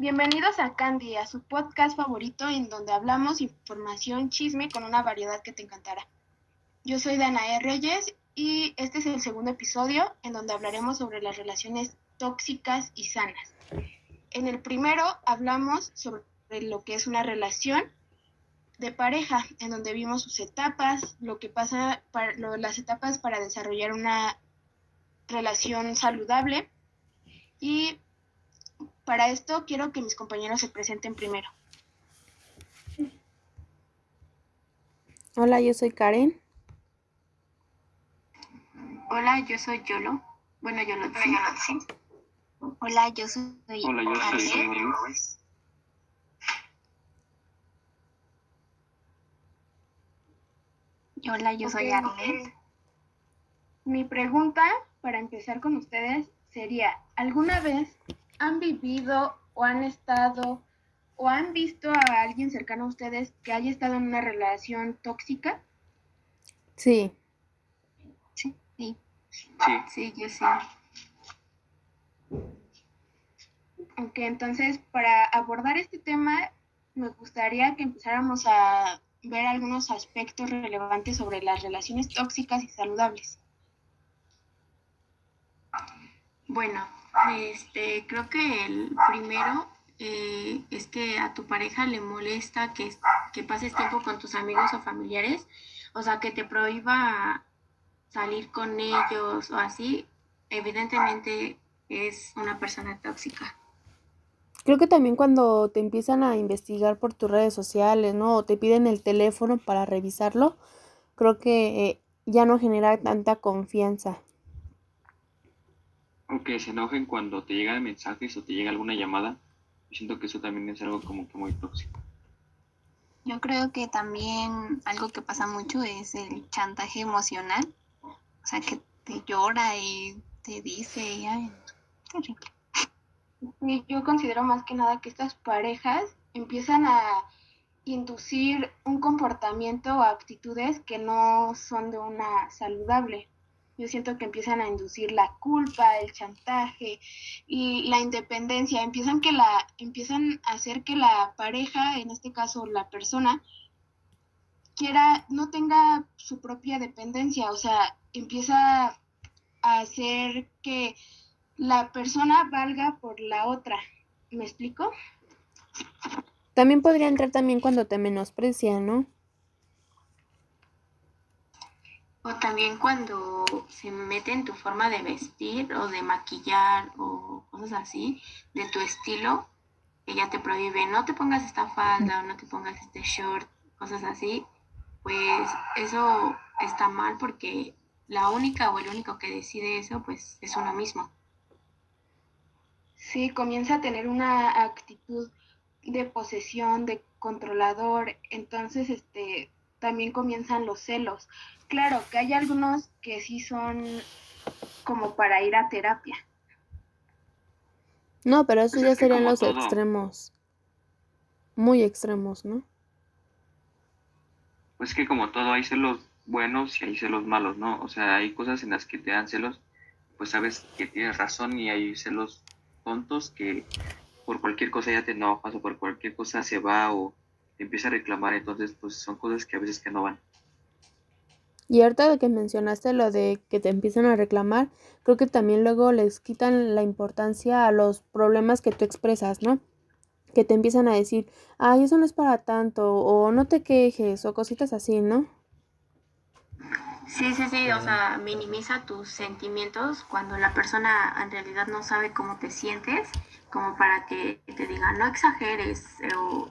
Bienvenidos a Candy, a su podcast favorito en donde hablamos información, chisme con una variedad que te encantará. Yo soy Danae Reyes y este es el segundo episodio en donde hablaremos sobre las relaciones tóxicas y sanas. En el primero hablamos sobre lo que es una relación de pareja, en donde vimos sus etapas, lo que pasa, para, las etapas para desarrollar una relación saludable. Y para esto quiero que mis compañeros se presenten primero. Hola, yo soy Karen. Hola, yo soy Yolo. Bueno, Yolo, sí. Hola, yo soy. Hola, yo soy Hola, yo soy Arlet. Mi pregunta para empezar con ustedes sería, ¿alguna vez han vivido o han estado o han visto a alguien cercano a ustedes que haya estado en una relación tóxica? Sí. Sí, sí. Sí, yo sí. Ok, entonces para abordar este tema me gustaría que empezáramos a ver algunos aspectos relevantes sobre las relaciones tóxicas y saludables. Bueno, este, creo que el primero eh, es que a tu pareja le molesta que, que pases tiempo con tus amigos o familiares, o sea, que te prohíba salir con ellos o así, evidentemente es una persona tóxica. Creo que también cuando te empiezan a investigar por tus redes sociales, ¿no? O te piden el teléfono para revisarlo, creo que eh, ya no genera tanta confianza. O que se enojen cuando te llegan mensajes o te llega alguna llamada. Yo siento que eso también es algo como que muy tóxico. Yo creo que también algo que pasa mucho es el chantaje emocional. O sea, que te llora y te dice, ay, terrible yo considero más que nada que estas parejas empiezan a inducir un comportamiento o actitudes que no son de una saludable. Yo siento que empiezan a inducir la culpa, el chantaje y la independencia. Empiezan que la empiezan a hacer que la pareja, en este caso la persona, quiera no tenga su propia dependencia, o sea, empieza a hacer que la persona valga por la otra. ¿Me explico? También podría entrar también cuando te menosprecian, ¿no? O también cuando se mete en tu forma de vestir o de maquillar o cosas así, de tu estilo, ella te prohíbe, no te pongas esta falda o no te pongas este short, cosas así, pues eso está mal porque la única o el único que decide eso, pues es uno mismo. Sí, comienza a tener una actitud de posesión, de controlador, entonces este también comienzan los celos. Claro que hay algunos que sí son como para ir a terapia. No, pero eso ya serían los extremos. Muy extremos, ¿no? Pues que como todo hay celos buenos y hay celos malos, ¿no? O sea, hay cosas en las que te dan celos, pues sabes que tienes razón y hay celos tontos que por cualquier cosa ya te enojas o por cualquier cosa se va o empieza a reclamar, entonces pues son cosas que a veces que no van. Y ahorita de que mencionaste lo de que te empiezan a reclamar, creo que también luego les quitan la importancia a los problemas que tú expresas, ¿no? Que te empiezan a decir, ay, eso no es para tanto, o no te quejes, o cositas así, ¿no? Sí, sí, sí, o sea, minimiza tus sentimientos cuando la persona en realidad no sabe cómo te sientes, como para que te diga, no exageres o,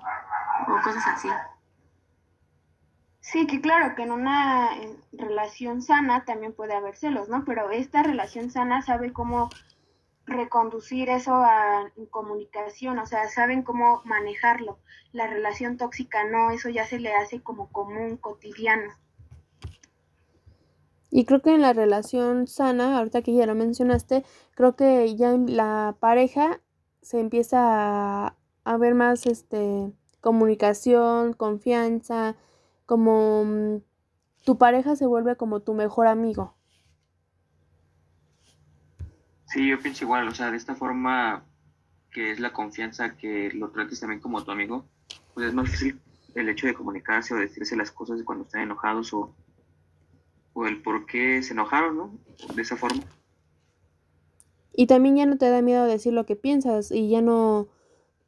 cosas así. Sí, que claro, que en una relación sana también puede haber celos, ¿no? Pero esta relación sana sabe cómo reconducir eso a comunicación, o sea, saben cómo manejarlo. La relación tóxica no, eso ya se le hace como común, cotidiano. Y creo que en la relación sana, ahorita que ya lo mencionaste, creo que ya en la pareja se empieza a, ver más este comunicación, confianza, como mm, tu pareja se vuelve como tu mejor amigo. Sí, yo pienso igual, o sea, de esta forma que es la confianza, que lo trates también como tu amigo, pues es más fácil el hecho de comunicarse o decirse las cosas cuando están enojados o, o el por qué se enojaron, ¿no? De esa forma. Y también ya no te da miedo decir lo que piensas y ya no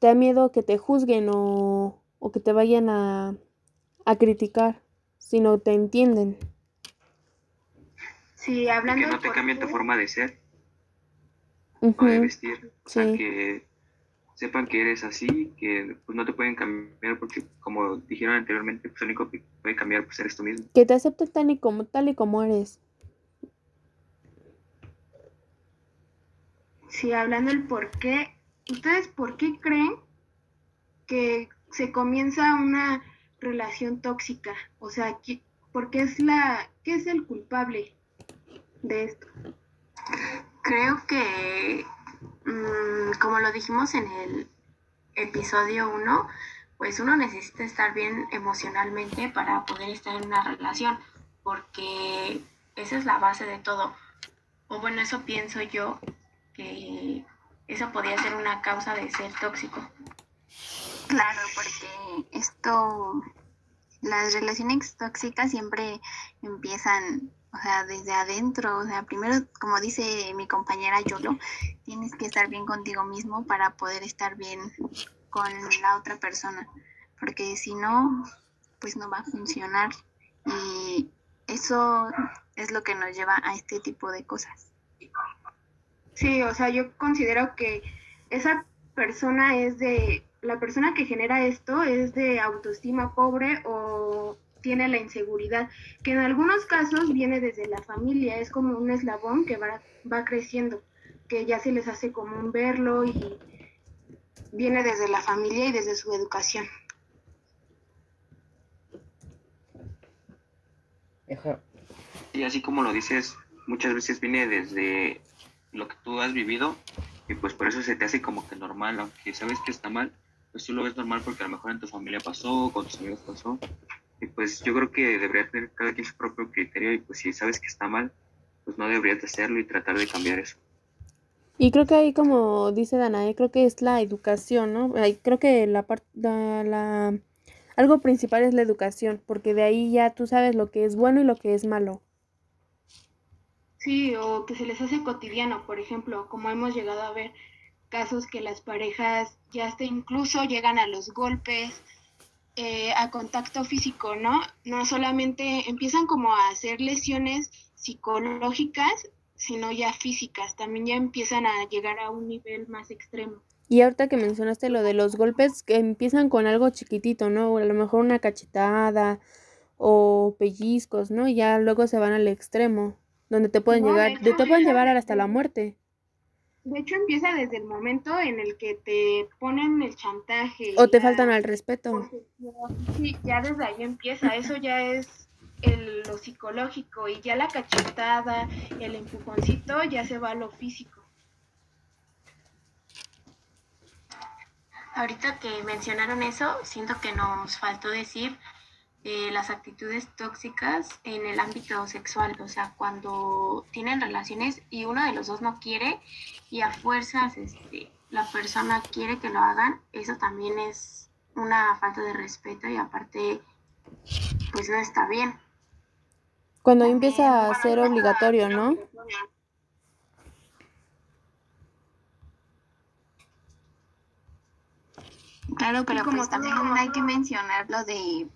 te da miedo que te juzguen o, o que te vayan a, a criticar, sino te entienden. Sí, hablando que no te por cambien tu forma de ser o de vestir. O sea, Sí. que sepan que eres así, que pues no te pueden cambiar porque como dijeron anteriormente, pues lo único que puede cambiar pues eres tú mismo. Que te acepten tal y como, tal y como eres. sí, hablando del por qué, ¿ustedes por qué creen que se comienza una relación tóxica? O sea, ¿qué- ¿por qué es la, qué es el culpable de esto? Creo que, mm, como lo dijimos en el episodio 1, pues uno necesita estar bien emocionalmente para poder estar en una relación, porque esa es la base de todo. O bueno, eso pienso yo, que eso podría ser una causa de ser tóxico. Claro, porque esto, las relaciones tóxicas siempre empiezan, o sea, desde adentro, o sea, primero, como dice mi compañera Yolo, tienes que estar bien contigo mismo para poder estar bien con la otra persona, porque si no, pues no va a funcionar y eso es lo que nos lleva a este tipo de cosas. Sí, o sea, yo considero que esa persona es de, la persona que genera esto es de autoestima pobre o tiene la inseguridad, que en algunos casos viene desde la familia, es como un eslabón que va, va creciendo, que ya se les hace común verlo y viene desde la familia y desde su educación. Y así como lo dices, muchas veces viene desde lo que tú has vivido y pues por eso se te hace como que normal, aunque sabes que está mal, pues tú lo ves normal porque a lo mejor en tu familia pasó, con tus amigos pasó. Y pues yo creo que debería tener cada quien su propio criterio y pues si sabes que está mal, pues no deberías de hacerlo y tratar de cambiar eso. Y creo que ahí, como dice Danae, creo que es la educación, ¿no? Ahí creo que la la, la- algo principal es la educación, porque de ahí ya tú sabes lo que es bueno y lo que es malo. Sí, o que se les hace cotidiano, por ejemplo, como hemos llegado a ver casos que las parejas ya hasta incluso llegan a los golpes, eh, a contacto físico, ¿no? No solamente empiezan como a hacer lesiones psicológicas, sino ya físicas, también ya empiezan a llegar a un nivel más extremo. Y ahorita que mencionaste lo de los golpes, que empiezan con algo chiquitito, ¿no? A lo mejor una cachetada o pellizcos, ¿no? Y ya luego se van al extremo, donde te pueden No, llegar, hecho, te pueden llevar hasta la muerte. De hecho, empieza desde el momento en el que te ponen el chantaje. O te la faltan al respeto. Sí, ya desde ahí empieza. Eso ya es el- lo psicológico y ya la cachetada, el empujoncito, ya se va a lo físico. Ahorita que mencionaron eso, siento que nos faltó decir eh, las actitudes tóxicas en el ámbito sexual, o sea, cuando tienen relaciones y uno de los dos no quiere y a fuerzas este, la persona quiere que lo hagan, eso también es una falta de respeto y aparte, pues no está bien. Cuando También, empieza a bueno, ser obligatorio, ¿no? Claro, pero como pues también hay que mencionar lo de,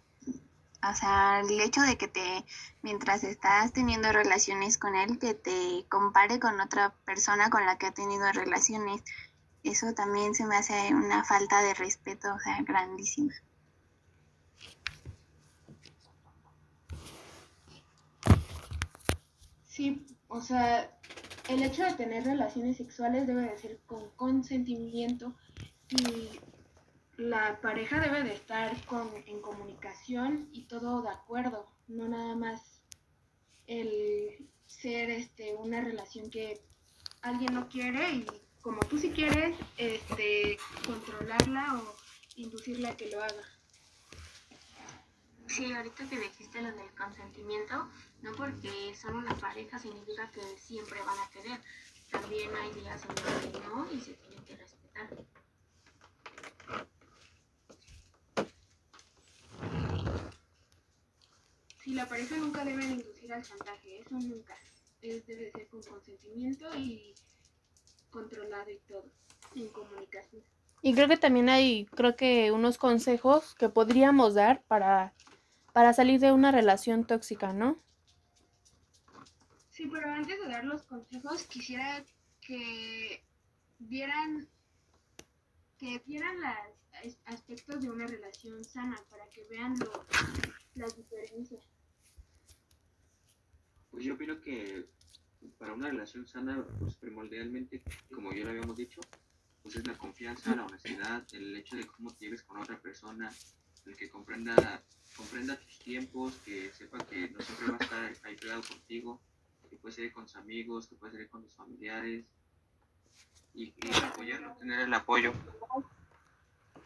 o sea, el hecho de que te, mientras estás teniendo relaciones con él, que te compare con otra persona con la que ha tenido relaciones. Eso también se me hace una falta de respeto, o sea, grandísima. Sí, o sea, el hecho de tener relaciones sexuales debe de ser con consentimiento y la pareja debe de estar con, en comunicación y todo de acuerdo, no nada más el ser este una relación que alguien no quiere y como tú sí quieres, este controlarla o inducirla a que lo haga. Sí, ahorita que dijiste lo del consentimiento, no porque son una pareja significa que siempre van a querer. También hay días en los que no y se tienen que respetar. La pareja nunca debe inducir al chantaje, eso nunca. Es, debe ser con consentimiento y controlado y todo, en comunicación. Y creo que también hay, creo que unos consejos que podríamos dar para, para salir de una relación tóxica, ¿no? Sí, pero antes de dar los consejos, quisiera que vieran que vieran los aspectos de una relación sana para que vean lo, las diferencias. Pues yo opino que para una relación sana, pues primordialmente, como ya lo habíamos dicho, pues es la confianza, la honestidad, el hecho de cómo te lleves con otra persona, el que comprenda, comprenda tus tiempos, que sepa que no siempre va a estar ahí pegado contigo, que puede ser con tus amigos, que puede ser con tus familiares, y, apoyarlo, tener el apoyo.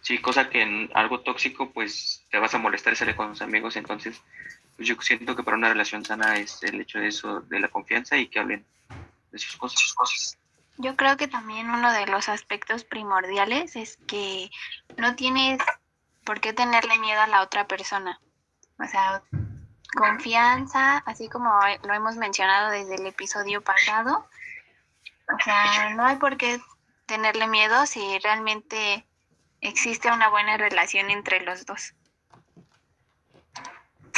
Sí, cosa que en algo tóxico, pues te vas a molestar y sale con tus amigos, entonces pues yo siento que para una relación sana es el hecho de eso, de la confianza y que hablen de sus cosas. Sus cosas. Yo creo que también uno de los aspectos primordiales es que no tienes por qué tenerle miedo a la otra persona. O sea, confianza, así como lo hemos mencionado desde el episodio pasado, o sea, no hay por qué tenerle miedo si realmente existe una buena relación entre los dos.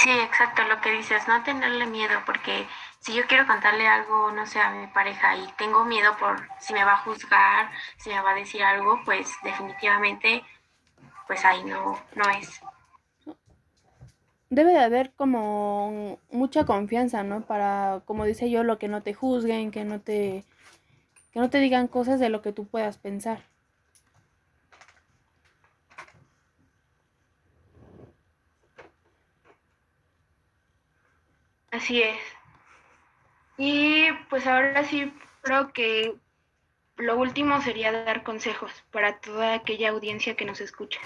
Sí, exacto, lo que dices, no tenerle miedo, porque si yo quiero contarle algo, no sé, a mi pareja y tengo miedo por si me va a juzgar, si me va a decir algo, pues definitivamente, pues ahí no, no es. Debe de haber como mucha confianza, ¿no? Para, como dice yo, lo que no te juzguen, que no te que no te digan cosas de lo que tú puedas pensar. Así es. Y pues ahora sí creo que lo último sería dar consejos para toda aquella audiencia que nos escucha.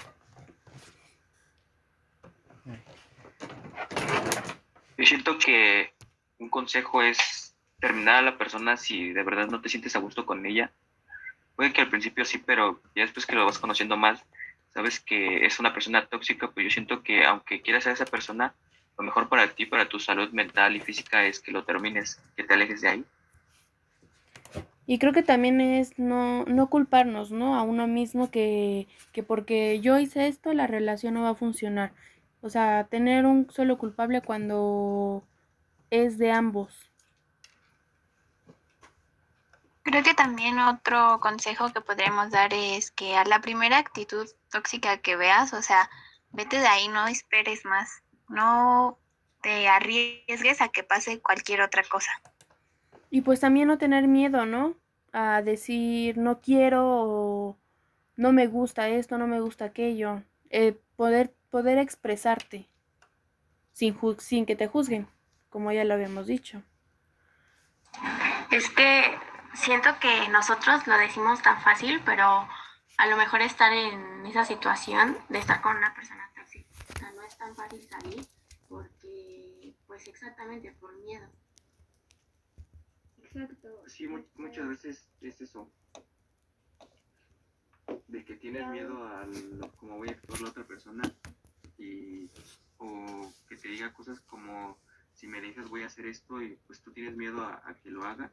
Yo siento que un consejo es terminar a la persona si de verdad no te sientes a gusto con ella. Puede que al principio sí, pero ya después que lo vas conociendo más, sabes que es una persona tóxica, pues yo siento que aunque quieras ser esa persona, lo mejor para ti, para tu salud mental y física es que lo termines, que te alejes de ahí. Y creo que también es no, no culparnos, ¿no? A uno mismo que, que porque yo hice esto, la relación no va a funcionar. O sea, tener un solo culpable cuando es de ambos. Creo que también otro consejo que podríamos dar es que a la primera actitud tóxica que veas, o sea, vete de ahí, no esperes más, no te arriesgues a que pase cualquier otra cosa. Y pues también no tener miedo, ¿no? A decir no quiero o no me gusta esto, no me gusta aquello. Eh, poder, poder expresarte sin, sin que te juzguen, como ya lo habíamos dicho. Es que siento que nosotros lo decimos tan fácil, pero a lo mejor estar en esa situación de estar con una persona es tan fácil salir porque, pues exactamente, por miedo. Exacto. Sí, muchas veces es eso. De que tienes miedo a cómo voy a actuar la otra persona y o que te diga cosas como si me dejas voy a hacer esto y pues tú tienes miedo a que lo haga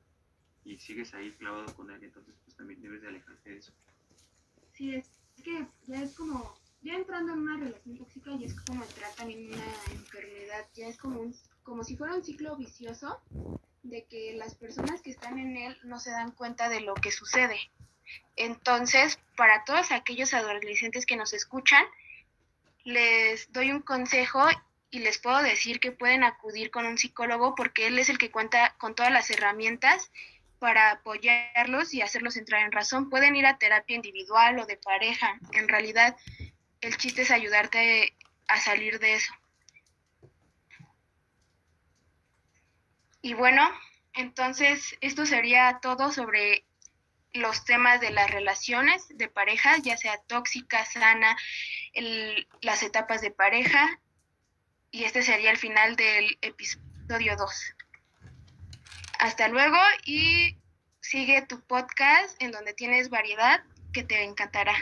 y sigues ahí clavado con él, entonces pues también debes de alejarte de eso. Sí, es que ya es como, ya entrando en una relación tóxica ya es como también en una enfermedad, ya es como, un, como si fuera un ciclo vicioso de que las personas que están en él no se dan cuenta de lo que sucede. Entonces, para todos aquellos adolescentes que nos escuchan, les doy un consejo y les puedo decir que pueden acudir con un psicólogo porque él es el que cuenta con todas las herramientas para apoyarlos y hacerlos entrar en razón. Pueden ir a terapia individual o de pareja. En realidad, el chiste es ayudarte a salir de eso. Y bueno, entonces esto sería todo sobre los temas de las relaciones de pareja, ya sea tóxica, sana, las etapas de pareja. Y este sería el final del episodio 2. Hasta luego y sigue tu podcast en donde tienes variedad que te encantará.